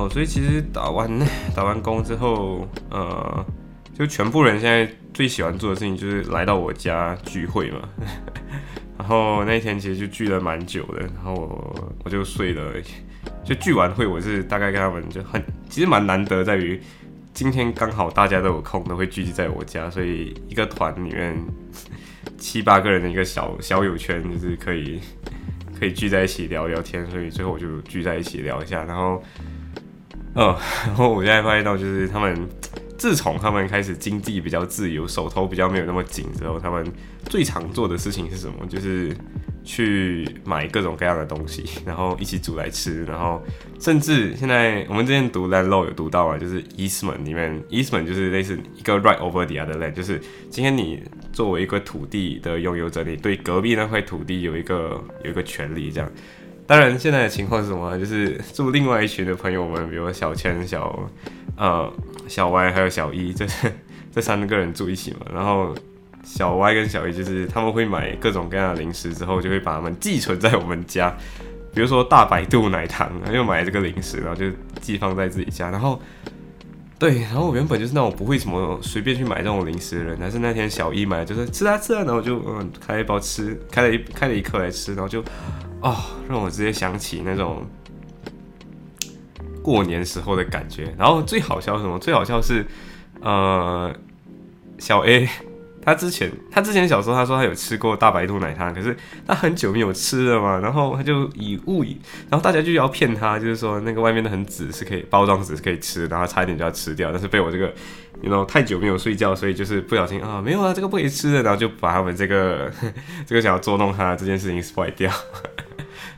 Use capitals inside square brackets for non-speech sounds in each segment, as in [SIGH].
哦，所以其实打完打完工之后，呃，就全部人现在最喜欢做的事情就是来到我家聚会嘛。[LAUGHS] 然后那一天其实就聚了蛮久的，然后我我就睡了，就聚完会我是大概跟他们就很，其实蛮难得在于今天刚好大家都有空，都会聚集在我家，所以一个团里面七八个人的一个小小友圈，就是可以可以聚在一起聊聊天，所以最后我就聚在一起聊一下，然后。嗯，[LAUGHS] 然后我现在发现到，就是他们自从他们开始经济比较自由，手头比较没有那么紧之后，他们最常做的事情是什么？就是去买各种各样的东西，然后一起煮来吃，然后甚至现在我们之前读 land law 有读到啊，就是 Eastman 里面，Eastman 就是类似一个 right over the other land，就是今天你作为一个土地的拥有者，你对隔壁那块土地有一个有一个权利这样。当然，现在的情况是什么？就是住另外一群的朋友们，比如小千、小呃小 Y 还有小一，这这三个人住一起嘛。然后小 Y 跟小一就是他们会买各种各样的零食，之后就会把它们寄存在我们家。比如说大百度奶糖，又买这个零食，然后就寄放在自己家。然后对，然后我原本就是那种不会什么随便去买这种零食的人，但是那天小一买，就是吃啊吃啊，然后就嗯开一包吃，开了一开了一颗来吃，然后就。哦，让我直接想起那种过年时候的感觉。然后最好笑什么？最好笑是，呃，小 A 他之前他之前小时候他说他有吃过大白兔奶糖，可是他很久没有吃了嘛。然后他就以误以，然后大家就要骗他，就是说那个外面的很纸是可以包装纸是可以吃，然后差一点就要吃掉，但是被我这个，你知道太久没有睡觉，所以就是不小心啊，没有啊，这个不可以吃的，然后就把他们这个 [LAUGHS] 这个想要捉弄他这件事情甩掉。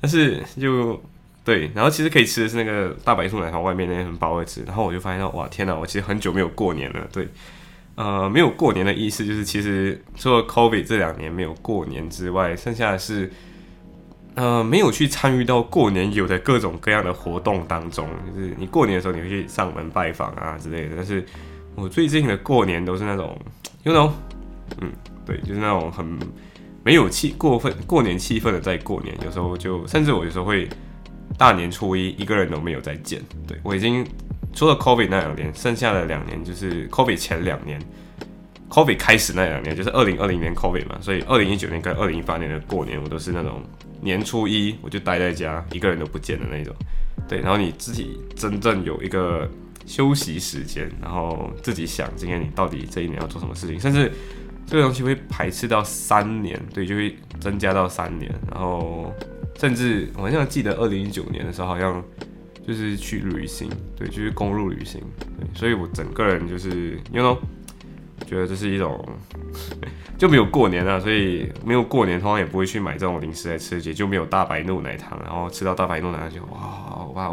但是就对，然后其实可以吃的是那个大白兔奶糖外面那层包子，然后我就发现到哇天哪，我其实很久没有过年了。对，呃，没有过年的意思就是其实除了 COVID 这两年没有过年之外，剩下的是呃没有去参与到过年有的各种各样的活动当中。就是你过年的时候你会去上门拜访啊之类的，但是我最近的过年都是那种，you know，嗯，对，就是那种很。没有气过分过年气氛的在过年，有时候就甚至我有时候会大年初一一个人都没有再见。对我已经除了 COVID 那两年，剩下的两年就是 COVID 前两年，COVID 开始那两年就是二零二零年 COVID 嘛，所以二零一九年跟二零一八年的过年，我都是那种年初一我就待在家，一个人都不见的那种。对，然后你自己真正有一个休息时间，然后自己想今天你到底这一年要做什么事情，甚至。这个东西会排斥到三年，对，就会增加到三年，然后甚至我好像记得二零一九年的时候，好像就是去旅行，对，就是公路旅行，对，所以我整个人就是，you know，觉得这是一种就没有过年啊，所以没有过年，通常也不会去买这种零食来吃，也就没有大白怒奶糖，然后吃到大白怒奶糖就哇哇，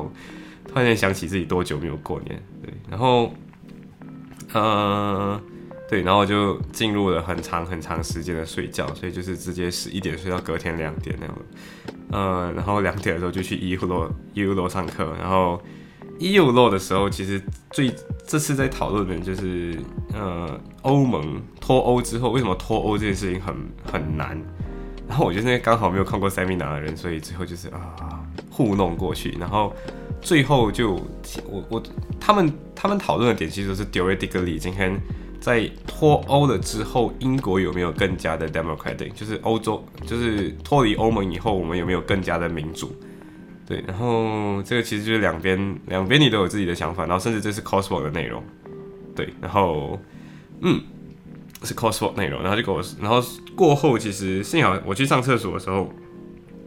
突然间想起自己多久没有过年，对，然后，呃。对，然后就进入了很长很长时间的睡觉，所以就是直接十一点睡到隔天两点那样。呃，然后两点的时候就去 E U 洛 E U 洛上课，然后 E U 洛的时候，其实最这次在讨论的就是呃欧盟脱欧之后为什么脱欧这件事情很很难。然后我觉得那刚好没有看过 Seminar 的人，所以最后就是啊糊弄过去，然后最后就我我他们他们讨论的点其实是 theoretically 今天。在脱欧了之后，英国有没有更加的 democratic？就是欧洲，就是脱离欧盟以后，我们有没有更加的民主？对，然后这个其实就是两边两边你都有自己的想法，然后甚至这是 coswork 的内容，对，然后嗯是 coswork 内容，然后就给我，然后过后其实幸好我去上厕所的时候，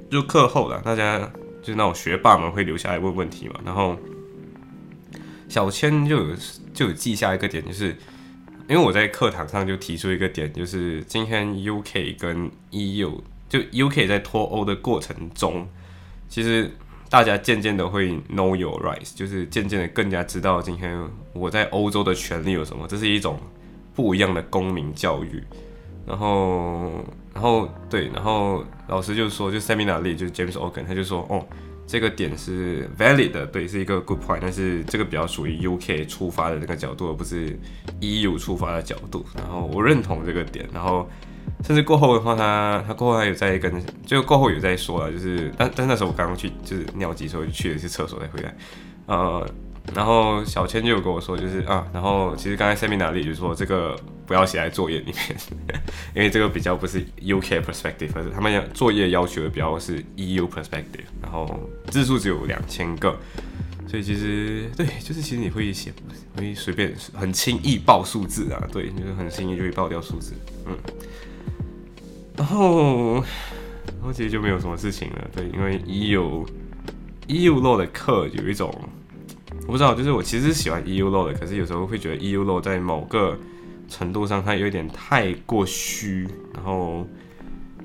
就课后了，大家就是那种学霸们会留下来问问题嘛，然后小千就有就有记下一个点，就是。因为我在课堂上就提出一个点，就是今天 UK 跟 EU 就 UK 在脱欧的过程中，其实大家渐渐的会 know your rights，就是渐渐的更加知道今天我在欧洲的权利有什么，这是一种不一样的公民教育。然后，然后对，然后老师就说，就 Seminar 里就 James Ogan 他就说，哦，这个点是 valid 的，对，是一个 good point，但是这个比较属于 UK 出发的那个角度，而不是 EU 出发的角度。然后我认同这个点，然后。甚至过后的话，他他过后还有在跟，就过后有在说了，就是，但但那时候我刚刚去就是尿急，时候去了一次厕所再回来，呃，然后小千就有跟我说，就是啊，然后其实刚才 Seminar 里就说这个不要写在作业里面，[LAUGHS] 因为这个比较不是 UK perspective，而是他们要作业要求的比较是 EU perspective，然后字数只有两千个，所以其实对，就是其实你会写，会随便很轻易报数字啊，对，就是很轻易就会报掉数字，嗯。然后，然后其实就没有什么事情了，对，因为 EU EU law 的课有一种，我不知道，就是我其实是喜欢 EU law 的，可是有时候会觉得 EU law 在某个程度上它有点太过虚，然后，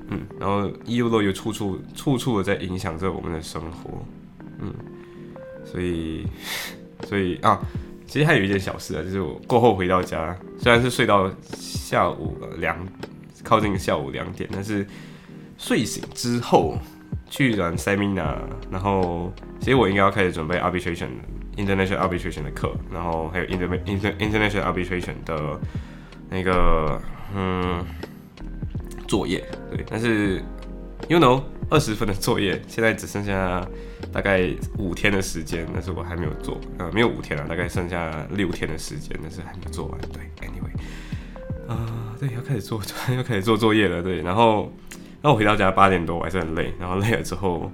嗯，然后 EU law 又处处处处的在影响着我们的生活，嗯，所以，[LAUGHS] 所以啊，其实还有一件小事啊，就是我过后回到家，虽然是睡到下午两。靠近下午两点，但是睡醒之后去完 seminar，然后其实我应该要开始准备 arbitration international arbitration 的课，然后还有 inter inter international arbitration 的那个嗯作业，对，但是 you know 二十分的作业，现在只剩下大概五天的时间，但是我还没有做，呃，没有五天了，大概剩下六天的时间，但是还没做完，对，anyway，啊。对，要开始做，[LAUGHS] 要开始做作业了。对，然后，那我回到家八点多，我还是很累。然后累了之后，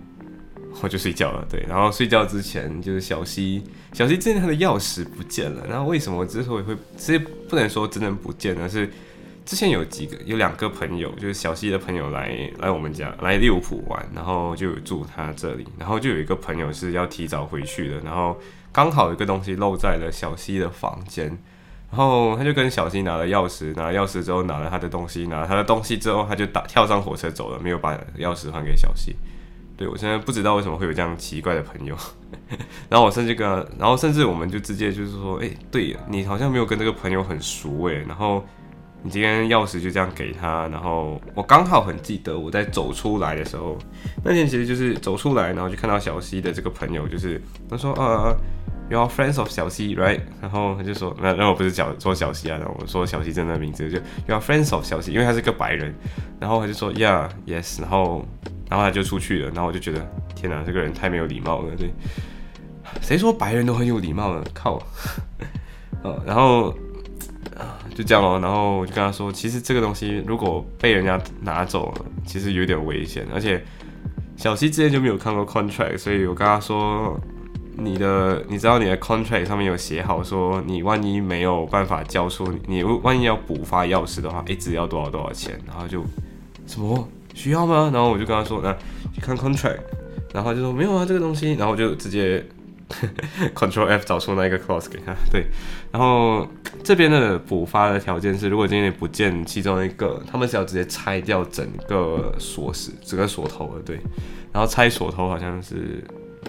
我就睡觉了。对，然后睡觉之前，就是小西，小西之前他的钥匙不见了。然后为什么之所以会，其实不能说真的不见了，是之前有几个，有两个朋友，就是小西的朋友来来我们家来利物浦玩，然后就住他这里，然后就有一个朋友是要提早回去的，然后刚好有个东西漏在了小西的房间。然后他就跟小西拿了钥匙，拿了钥匙之后拿了他的东西，拿了他的东西之后他就打跳上火车走了，没有把钥匙还给小西。对我现在不知道为什么会有这样奇怪的朋友。[LAUGHS] 然后我甚至跟，然后甚至我们就直接就是说，哎，对你好像没有跟这个朋友很熟诶。然后你今天钥匙就这样给他，然后我刚好很记得我在走出来的时候，那天其实就是走出来，然后就看到小西的这个朋友，就是他说啊。，you are friends of 小西，right？然后他就说，那那我不是讲说小西啊，然后我说小西真的名字就 you are friends of 小西，因为他是个白人。然后他就说，Yeah，yes。然后然后他就出去了。然后我就觉得，天哪，这个人太没有礼貌了。对，谁说白人都很有礼貌的？靠。呃，[LAUGHS] 然后，就这样咯。然后我就跟他说，其实这个东西如果被人家拿走了，其实有点危险。而且小西之前就没有看过 contract，所以我跟他说。你的，你知道你的 contract 上面有写好说，你万一没有办法交出，你万一要补发钥匙的话，一直要多少多少钱？然后就什么需要吗？然后我就跟他说，那去看 contract，然后他就说没有啊这个东西，然后我就直接 [LAUGHS] control F 找出那一个 clause 给他。对，然后这边的补发的条件是，如果今天你不见其中一个，他们是要直接拆掉整个锁匙，整个锁头的。对，然后拆锁头好像是。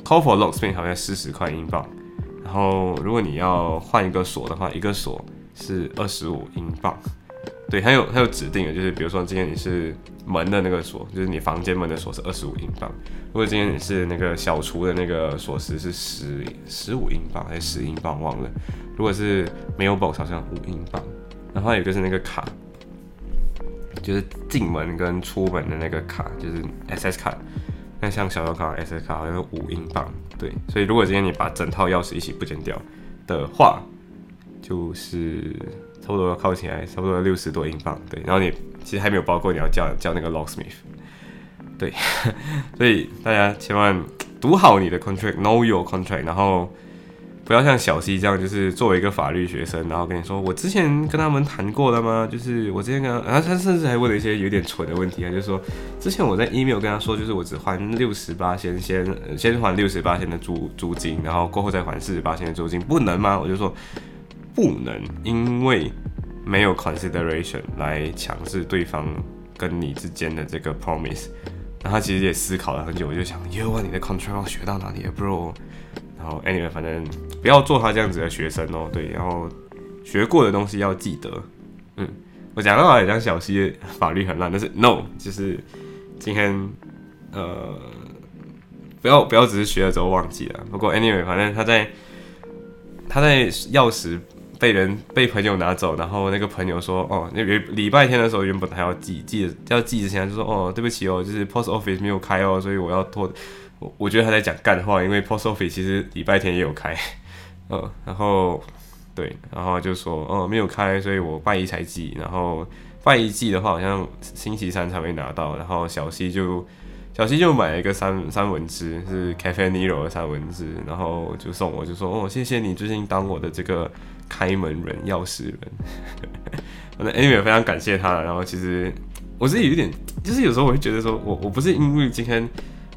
Call for locksmith 好像四十块英镑，然后如果你要换一个锁的话，一个锁是二十五英镑。对，还有还有指定的，就是比如说今天你是门的那个锁，就是你房间门的锁是二十五英镑。如果今天你是那个小厨的那个锁匙是十十五英镑还是十英镑忘了。如果是没有 box 好像五英镑。然后有就是那个卡，就是进门跟出门的那个卡，就是 SS 卡。那像小油卡、S S 卡好像是五英镑，对，所以如果今天你把整套钥匙一起不剪掉的话，就是差不多要靠起来，差不多六十多英镑，对，然后你其实还没有包括你要叫叫那个 locksmith，对，[LAUGHS] 所以大家千万读好你的 contract，know your contract，然后。不要像小西这样，就是作为一个法律学生，然后跟你说，我之前跟他们谈过了吗？就是我之前跟，然后他甚至还问了一些有点蠢的问题啊，就是说，之前我在 email 跟他说，就是我只还六十八先先先还六十八先的租租金，然后过后再还四十八先的租金，不能吗？我就说不能，因为没有 consideration 来强制对方跟你之间的这个 promise。那他其实也思考了很久，我就想，耶，哇，你的 control 学到哪里了，bro？然后 anyway，反正不要做他这样子的学生哦，对，然后学过的东西要记得，嗯，我讲到也像小西法律很烂，但是 no，就是今天呃，不要不要只是学了之后忘记了。不过 anyway，反正他在他在钥匙。被人被朋友拿走，然后那个朋友说：“哦，那礼礼拜天的时候原本还要寄，寄要寄之前就说：哦，对不起哦，就是 post office 没有开哦，所以我要拖。我我觉得他在讲干话，因为 post office 其实礼拜天也有开，嗯，[LAUGHS] 然后对，然后就说哦没有开，所以我拜一才寄，然后拜一寄的话好像星期三才会拿到，然后小西就小西就买了一个三三文治，是 Cafe Nero 的三文治，然后就送我，就说哦谢谢你最近当我的这个。”开门人、钥匙人，反正 anyway 非常感谢他。然后其实我自己有点，就是有时候我会觉得说，我我不是因为今天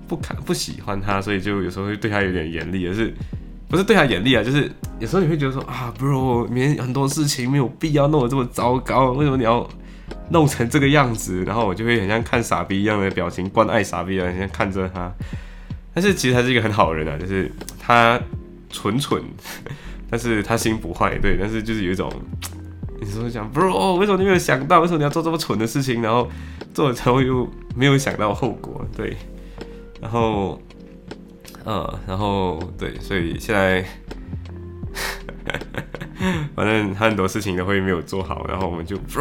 不看不喜欢他，所以就有时候会对他有点严厉，而是不是对他严厉啊？就是有时候你会觉得说啊，bro，明天很多事情没有必要弄得这么糟糕，为什么你要弄成这个样子？然后我就会很像看傻逼一样的表情，关爱傻逼啊，像看着他。但是其实他是一个很好人啊，就是他蠢蠢。但是他心不坏，对，但是就是有一种，[TSK] 你说讲，bro，为什么你没有想到？为什么你要做这么蠢的事情？然后做了之后又没有想到后果，对，然后，呃，然后对，所以现在。[LAUGHS] 反正他很多事情都会没有做好，然后我们就不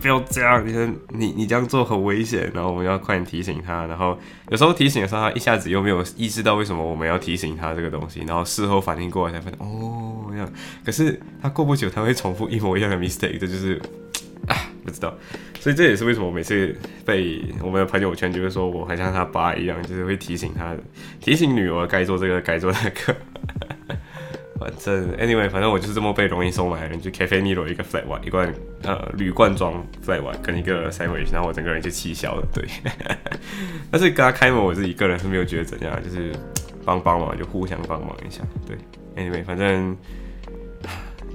不要这样，你说你你这样做很危险，然后我们要快点提醒他，然后有时候提醒的时候，他一下子又没有意识到为什么我们要提醒他这个东西，然后事后反应过来才发现哦可是他过不久他会重复一模一样的 mistake，这就是啊不知道，所以这也是为什么每次被我们的朋友圈就会说我很像他爸一样，就是会提醒他提醒女儿该做这个该做那个。[LAUGHS] 反正，anyway，反正我就是这么被容易收买的人，就 Cafe Nero 一个 flat 瓶一罐呃铝罐装 flat 瓶跟一个 sandwich，然后我整个人就气消了，对。[LAUGHS] 但是跟他开门，我自己个人是没有觉得怎样，就是帮帮忙，就互相帮忙一下，对。anyway，反正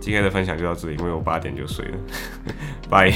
今天的分享就到这里，因为我八点就睡了，[LAUGHS] 拜。